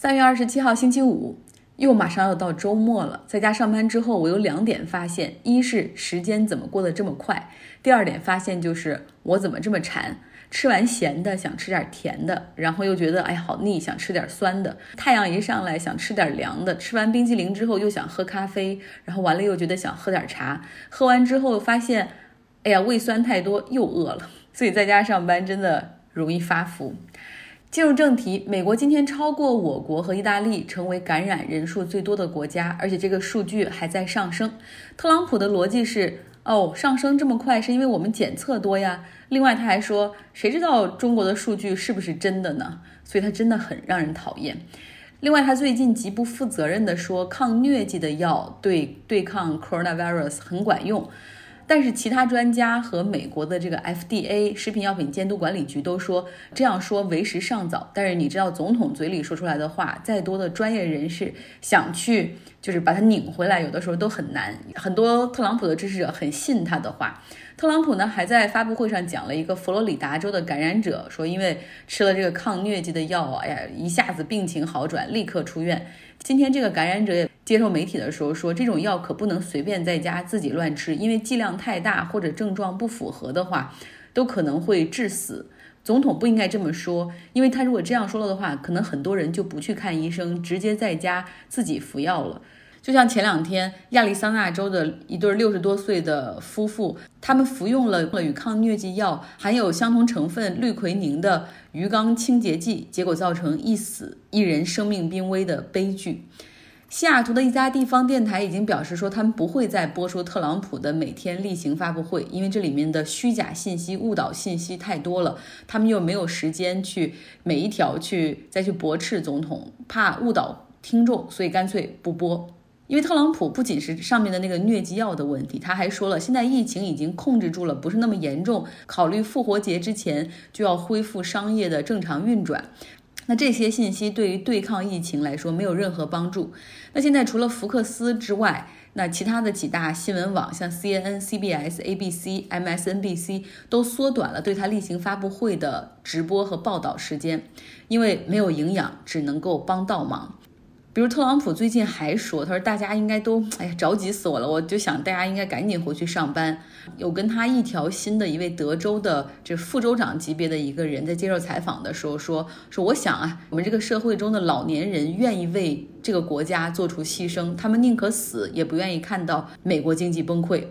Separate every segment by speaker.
Speaker 1: 三月二十七号星期五，又马上要到周末了。在家上班之后，我有两点发现：一是时间怎么过得这么快；第二点发现就是我怎么这么馋，吃完咸的想吃点甜的，然后又觉得哎呀好腻，想吃点酸的。太阳一上来想吃点凉的，吃完冰激凌之后又想喝咖啡，然后完了又觉得想喝点茶，喝完之后发现，哎呀胃酸太多又饿了。所以在家上班真的容易发福。进入正题，美国今天超过我国和意大利，成为感染人数最多的国家，而且这个数据还在上升。特朗普的逻辑是：哦，上升这么快是因为我们检测多呀。另外他还说，谁知道中国的数据是不是真的呢？所以他真的很让人讨厌。另外，他最近极不负责任地说，抗疟疾的药对对抗 coronavirus 很管用。但是其他专家和美国的这个 FDA 食品药品监督管理局都说这样说为时尚早。但是你知道，总统嘴里说出来的话，再多的专业人士想去就是把它拧回来，有的时候都很难。很多特朗普的支持者很信他的话。特朗普呢还在发布会上讲了一个佛罗里达州的感染者，说因为吃了这个抗疟疾的药，哎呀，一下子病情好转，立刻出院。今天这个感染者也接受媒体的时候说，这种药可不能随便在家自己乱吃，因为剂量太大或者症状不符合的话，都可能会致死。总统不应该这么说，因为他如果这样说了的话，可能很多人就不去看医生，直接在家自己服药了。就像前两天亚利桑那州的一对六十多岁的夫妇，他们服用了与抗疟疾药含有相同成分氯喹宁的鱼缸清洁剂，结果造成一死一人生命濒危的悲剧。西雅图的一家地方电台已经表示说，他们不会再播出特朗普的每天例行发布会，因为这里面的虚假信息、误导信息太多了，他们又没有时间去每一条去再去驳斥总统，怕误导听众，所以干脆不播。因为特朗普不仅是上面的那个疟疾药的问题，他还说了，现在疫情已经控制住了，不是那么严重，考虑复活节之前就要恢复商业的正常运转。那这些信息对于对抗疫情来说没有任何帮助。那现在除了福克斯之外，那其他的几大新闻网，像 CNN、CBS、ABC、MSNBC 都缩短了对他例行发布会的直播和报道时间，因为没有营养，只能够帮倒忙。比如特朗普最近还说，他说大家应该都哎呀着急死我了，我就想大家应该赶紧回去上班。有跟他一条心的一位德州的这副州长级别的一个人在接受采访的时候说说，我想啊，我们这个社会中的老年人愿意为这个国家做出牺牲，他们宁可死也不愿意看到美国经济崩溃。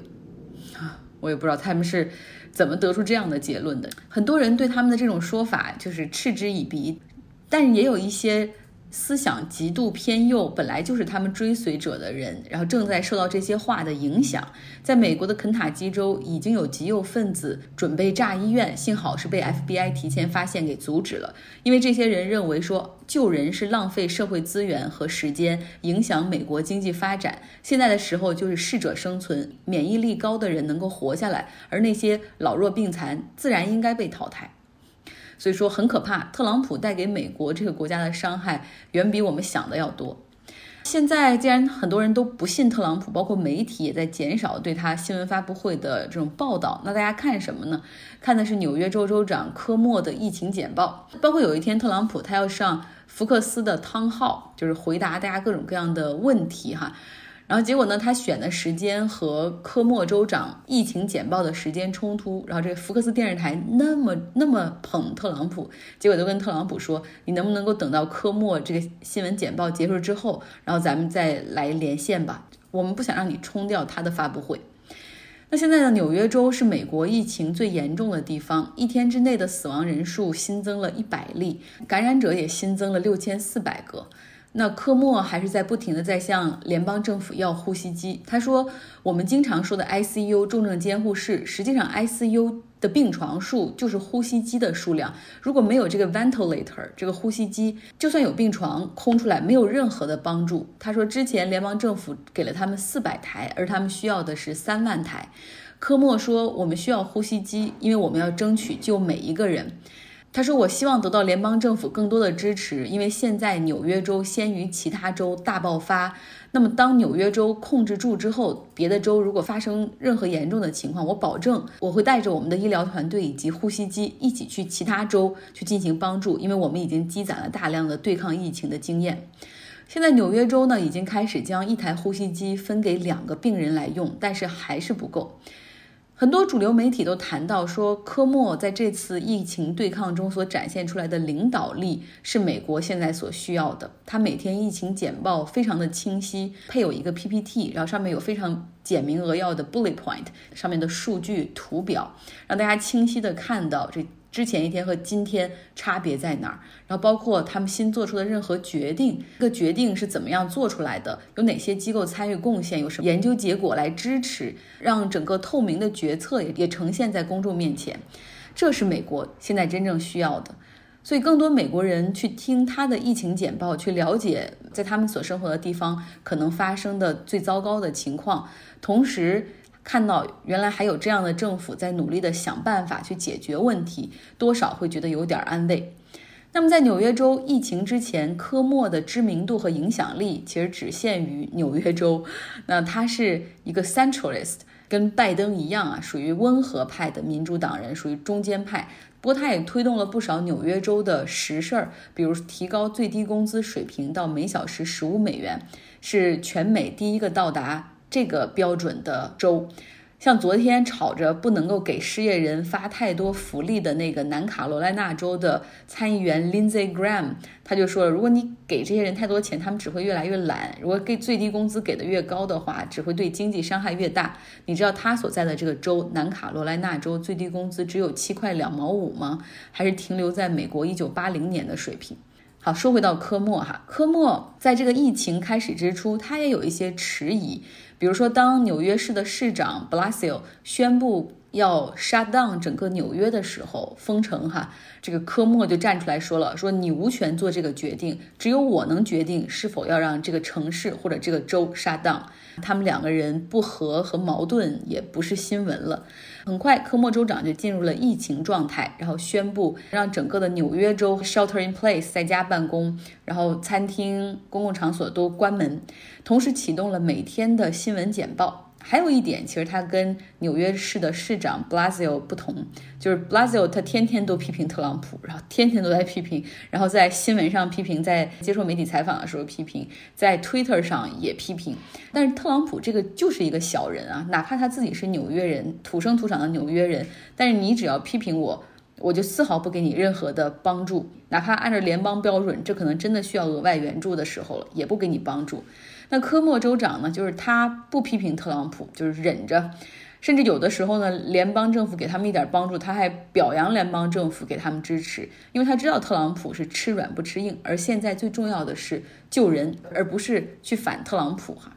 Speaker 1: 啊，我也不知道他们是怎么得出这样的结论的。很多人对他们的这种说法就是嗤之以鼻，但也有一些。思想极度偏右，本来就是他们追随者的人，然后正在受到这些话的影响。在美国的肯塔基州，已经有极右分子准备炸医院，幸好是被 FBI 提前发现给阻止了。因为这些人认为说救人是浪费社会资源和时间，影响美国经济发展。现在的时候就是适者生存，免疫力高的人能够活下来，而那些老弱病残自然应该被淘汰。所以说很可怕，特朗普带给美国这个国家的伤害远比我们想的要多。现在既然很多人都不信特朗普，包括媒体也在减少对他新闻发布会的这种报道，那大家看什么呢？看的是纽约州州长科莫的疫情简报，包括有一天特朗普他要上福克斯的汤号，就是回答大家各种各样的问题哈。然后结果呢？他选的时间和科莫州长疫情简报的时间冲突。然后这个福克斯电视台那么那么捧特朗普，结果都跟特朗普说：“你能不能够等到科莫这个新闻简报结束之后，然后咱们再来连线吧？我们不想让你冲掉他的发布会。”那现在的纽约州是美国疫情最严重的地方，一天之内的死亡人数新增了一百例，感染者也新增了六千四百个。那科莫还是在不停的在向联邦政府要呼吸机。他说：“我们经常说的 ICU 重症监护室，实际上 ICU 的病床数就是呼吸机的数量。如果没有这个 ventilator 这个呼吸机，就算有病床空出来，没有任何的帮助。”他说：“之前联邦政府给了他们四百台，而他们需要的是三万台。”科莫说：“我们需要呼吸机，因为我们要争取救每一个人。”他说：“我希望得到联邦政府更多的支持，因为现在纽约州先于其他州大爆发。那么，当纽约州控制住之后，别的州如果发生任何严重的情况，我保证我会带着我们的医疗团队以及呼吸机一起去其他州去进行帮助，因为我们已经积攒了大量的对抗疫情的经验。现在纽约州呢已经开始将一台呼吸机分给两个病人来用，但是还是不够。”很多主流媒体都谈到说，科莫在这次疫情对抗中所展现出来的领导力是美国现在所需要的。他每天疫情简报非常的清晰，配有一个 PPT，然后上面有非常简明扼要的 bullet point，上面的数据图表，让大家清晰的看到这。之前一天和今天差别在哪儿？然后包括他们新做出的任何决定，这个决定是怎么样做出来的？有哪些机构参与贡献？有什么研究结果来支持？让整个透明的决策也也呈现在公众面前，这是美国现在真正需要的。所以，更多美国人去听他的疫情简报，去了解在他们所生活的地方可能发生的最糟糕的情况，同时。看到原来还有这样的政府在努力的想办法去解决问题，多少会觉得有点安慰。那么在纽约州疫情之前，科莫的知名度和影响力其实只限于纽约州。那他是一个 centralist，跟拜登一样啊，属于温和派的民主党人，属于中间派。不过他也推动了不少纽约州的实事儿，比如提高最低工资水平到每小时十五美元，是全美第一个到达。这个标准的州，像昨天吵着不能够给失业人发太多福利的那个南卡罗来纳州的参议员 Lindsey Graham，他就说了，如果你给这些人太多钱，他们只会越来越懒；如果给最低工资给的越高的话，只会对经济伤害越大。你知道他所在的这个州南卡罗来纳州最低工资只有七块两毛五吗？还是停留在美国一九八零年的水平？好，说回到科莫哈，科莫在这个疫情开始之初，他也有一些迟疑。比如说，当纽约市的市长 Blasio 宣布要 shut down 整个纽约的时候，封城哈，这个科莫就站出来说了，说你无权做这个决定，只有我能决定是否要让这个城市或者这个州 shut down。他们两个人不和和矛盾也不是新闻了。很快，科莫州长就进入了疫情状态，然后宣布让整个的纽约州 shelter in place 在家办公，然后餐厅、公共场所都关门，同时启动了每天的新闻简报。还有一点，其实他跟纽约市的市长 Blasio 不同，就是 Blasio 他天天都批评特朗普，然后天天都在批评，然后在新闻上批评，在接受媒体采访的时候批评，在 Twitter 上也批评。但是特朗普这个就是一个小人啊，哪怕他自己是纽约人，土生土长的纽约人，但是你只要批评我，我就丝毫不给你任何的帮助，哪怕按照联邦标准，这可能真的需要额外援助的时候了，也不给你帮助。那科莫州长呢？就是他不批评特朗普，就是忍着，甚至有的时候呢，联邦政府给他们一点帮助，他还表扬联邦政府给他们支持，因为他知道特朗普是吃软不吃硬，而现在最重要的是救人，而不是去反特朗普哈。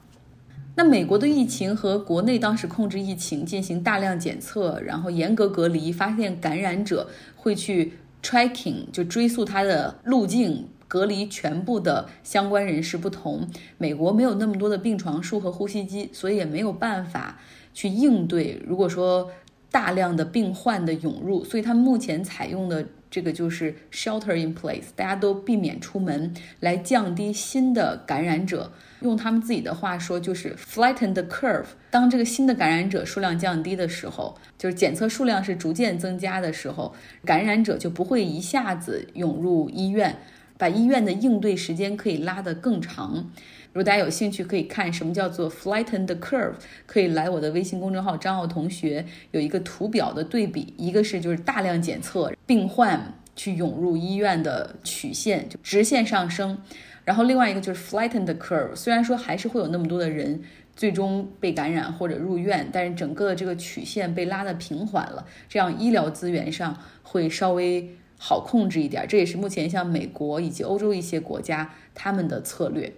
Speaker 1: 那美国的疫情和国内当时控制疫情，进行大量检测，然后严格隔离，发现感染者会去 tracking，就追溯他的路径。隔离全部的相关人士不同，美国没有那么多的病床数和呼吸机，所以也没有办法去应对。如果说大量的病患的涌入，所以他们目前采用的这个就是 shelter in place，大家都避免出门，来降低新的感染者。用他们自己的话说，就是 flatten the curve。当这个新的感染者数量降低的时候，就是检测数量是逐渐增加的时候，感染者就不会一下子涌入医院。把医院的应对时间可以拉得更长。如果大家有兴趣，可以看什么叫做 flatten the curve，可以来我的微信公众号张奥同学有一个图表的对比，一个是就是大量检测病患去涌入医院的曲线就直线上升，然后另外一个就是 flatten the curve，虽然说还是会有那么多的人最终被感染或者入院，但是整个的这个曲线被拉得平缓了，这样医疗资源上会稍微。好控制一点，这也是目前像美国以及欧洲一些国家他们的策略。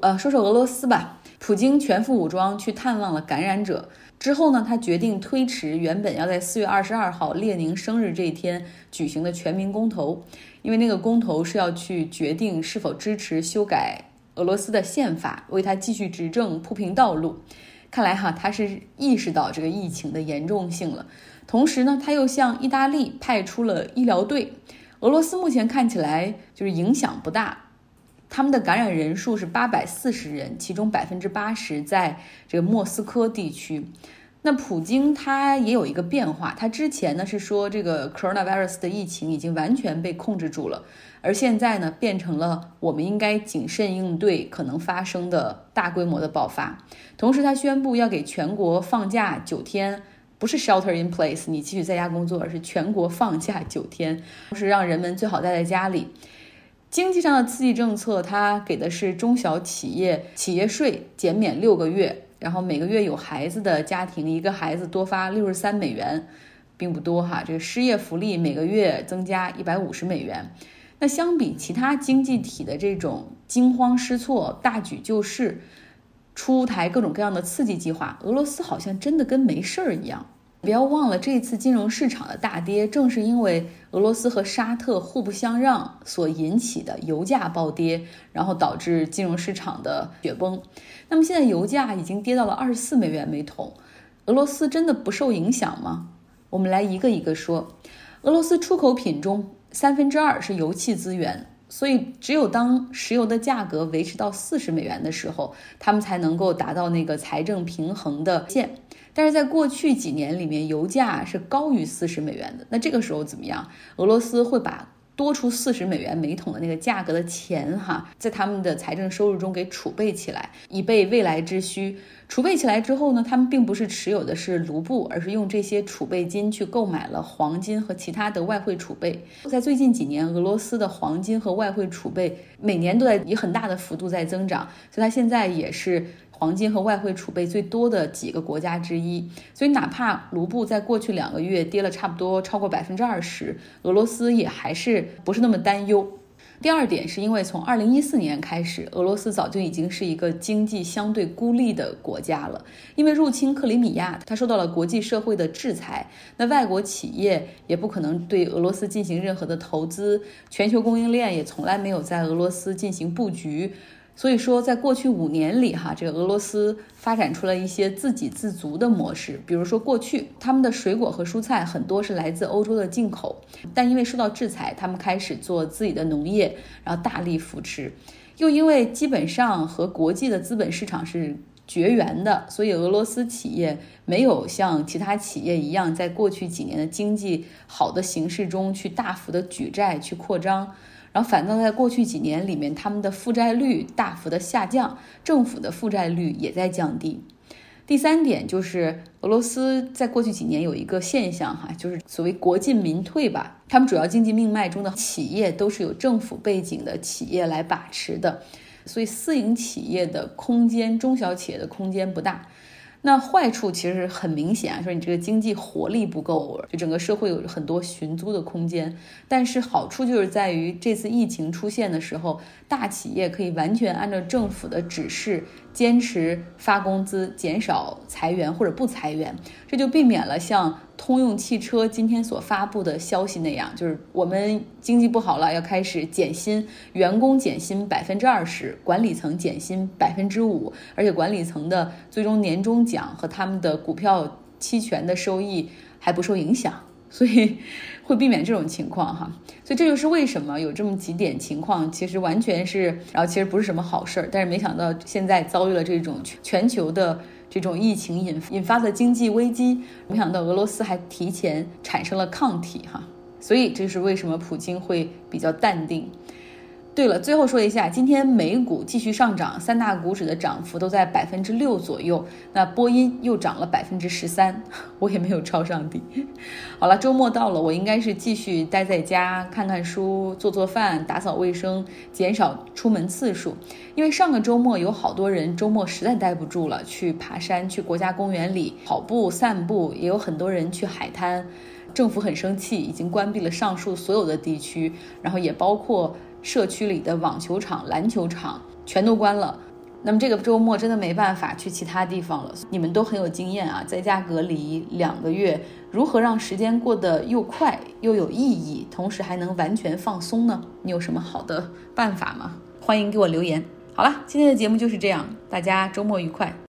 Speaker 1: 呃，说说俄罗斯吧，普京全副武装去探望了感染者之后呢，他决定推迟原本要在四月二十二号列宁生日这一天举行的全民公投，因为那个公投是要去决定是否支持修改俄罗斯的宪法，为他继续执政铺平道路。看来哈，他是意识到这个疫情的严重性了。同时呢，他又向意大利派出了医疗队。俄罗斯目前看起来就是影响不大，他们的感染人数是八百四十人，其中百分之八十在这个莫斯科地区。那普京他也有一个变化，他之前呢是说这个 coronavirus 的疫情已经完全被控制住了，而现在呢变成了我们应该谨慎应对可能发生的大规模的爆发。同时，他宣布要给全国放假九天，不是 shelter in place，你继续在家工作，而是全国放假九天，是让人们最好待在家里。经济上的刺激政策，它给的是中小企业企业税减免六个月。然后每个月有孩子的家庭，一个孩子多发六十三美元，并不多哈。这个失业福利每个月增加一百五十美元。那相比其他经济体的这种惊慌失措、大举救市、出台各种各样的刺激计划，俄罗斯好像真的跟没事儿一样。不要忘了，这次金融市场的大跌，正是因为俄罗斯和沙特互不相让所引起的油价暴跌，然后导致金融市场的雪崩。那么现在油价已经跌到了二十四美元每桶，俄罗斯真的不受影响吗？我们来一个一个说。俄罗斯出口品中三分之二是油气资源，所以只有当石油的价格维持到四十美元的时候，他们才能够达到那个财政平衡的线。但是在过去几年里面，油价是高于四十美元的。那这个时候怎么样？俄罗斯会把多出四十美元每桶的那个价格的钱，哈，在他们的财政收入中给储备起来，以备未来之需。储备起来之后呢，他们并不是持有的是卢布，而是用这些储备金去购买了黄金和其他的外汇储备。在最近几年，俄罗斯的黄金和外汇储备每年都在以很大的幅度在增长，所以它现在也是。黄金和外汇储备最多的几个国家之一，所以哪怕卢布在过去两个月跌了差不多超过百分之二十，俄罗斯也还是不是那么担忧。第二点是因为从二零一四年开始，俄罗斯早就已经是一个经济相对孤立的国家了，因为入侵克里米亚，它受到了国际社会的制裁，那外国企业也不可能对俄罗斯进行任何的投资，全球供应链也从来没有在俄罗斯进行布局。所以说，在过去五年里，哈，这个俄罗斯发展出了一些自给自足的模式。比如说，过去他们的水果和蔬菜很多是来自欧洲的进口，但因为受到制裁，他们开始做自己的农业，然后大力扶持。又因为基本上和国际的资本市场是绝缘的，所以俄罗斯企业没有像其他企业一样，在过去几年的经济好的形势中去大幅的举债去扩张。然后反倒在过去几年里面，他们的负债率大幅的下降，政府的负债率也在降低。第三点就是俄罗斯在过去几年有一个现象哈，就是所谓国进民退吧，他们主要经济命脉中的企业都是有政府背景的企业来把持的，所以私营企业的空间，中小企业的空间不大。那坏处其实很明显啊，说你这个经济活力不够，就整个社会有很多寻租的空间。但是好处就是在于这次疫情出现的时候，大企业可以完全按照政府的指示。坚持发工资，减少裁员或者不裁员，这就避免了像通用汽车今天所发布的消息那样，就是我们经济不好了，要开始减薪，员工减薪百分之二十，管理层减薪百分之五，而且管理层的最终年终奖和他们的股票期权的收益还不受影响。所以会避免这种情况哈，所以这就是为什么有这么几点情况，其实完全是，然后其实不是什么好事儿，但是没想到现在遭遇了这种全球的这种疫情引引发的经济危机，没想到俄罗斯还提前产生了抗体哈，所以这是为什么普京会比较淡定。对了，最后说一下，今天美股继续上涨，三大股指的涨幅都在百分之六左右。那波音又涨了百分之十三，我也没有抄上底。好了，周末到了，我应该是继续待在家看看书、做做饭、打扫卫生，减少出门次数。因为上个周末有好多人周末实在待不住了，去爬山、去国家公园里跑步、散步，也有很多人去海滩。政府很生气，已经关闭了上述所有的地区，然后也包括。社区里的网球场、篮球场全都关了。那么这个周末真的没办法去其他地方了。你们都很有经验啊，在家隔离两个月，如何让时间过得又快又有意义，同时还能完全放松呢？你有什么好的办法吗？欢迎给我留言。好了，今天的节目就是这样，大家周末愉快。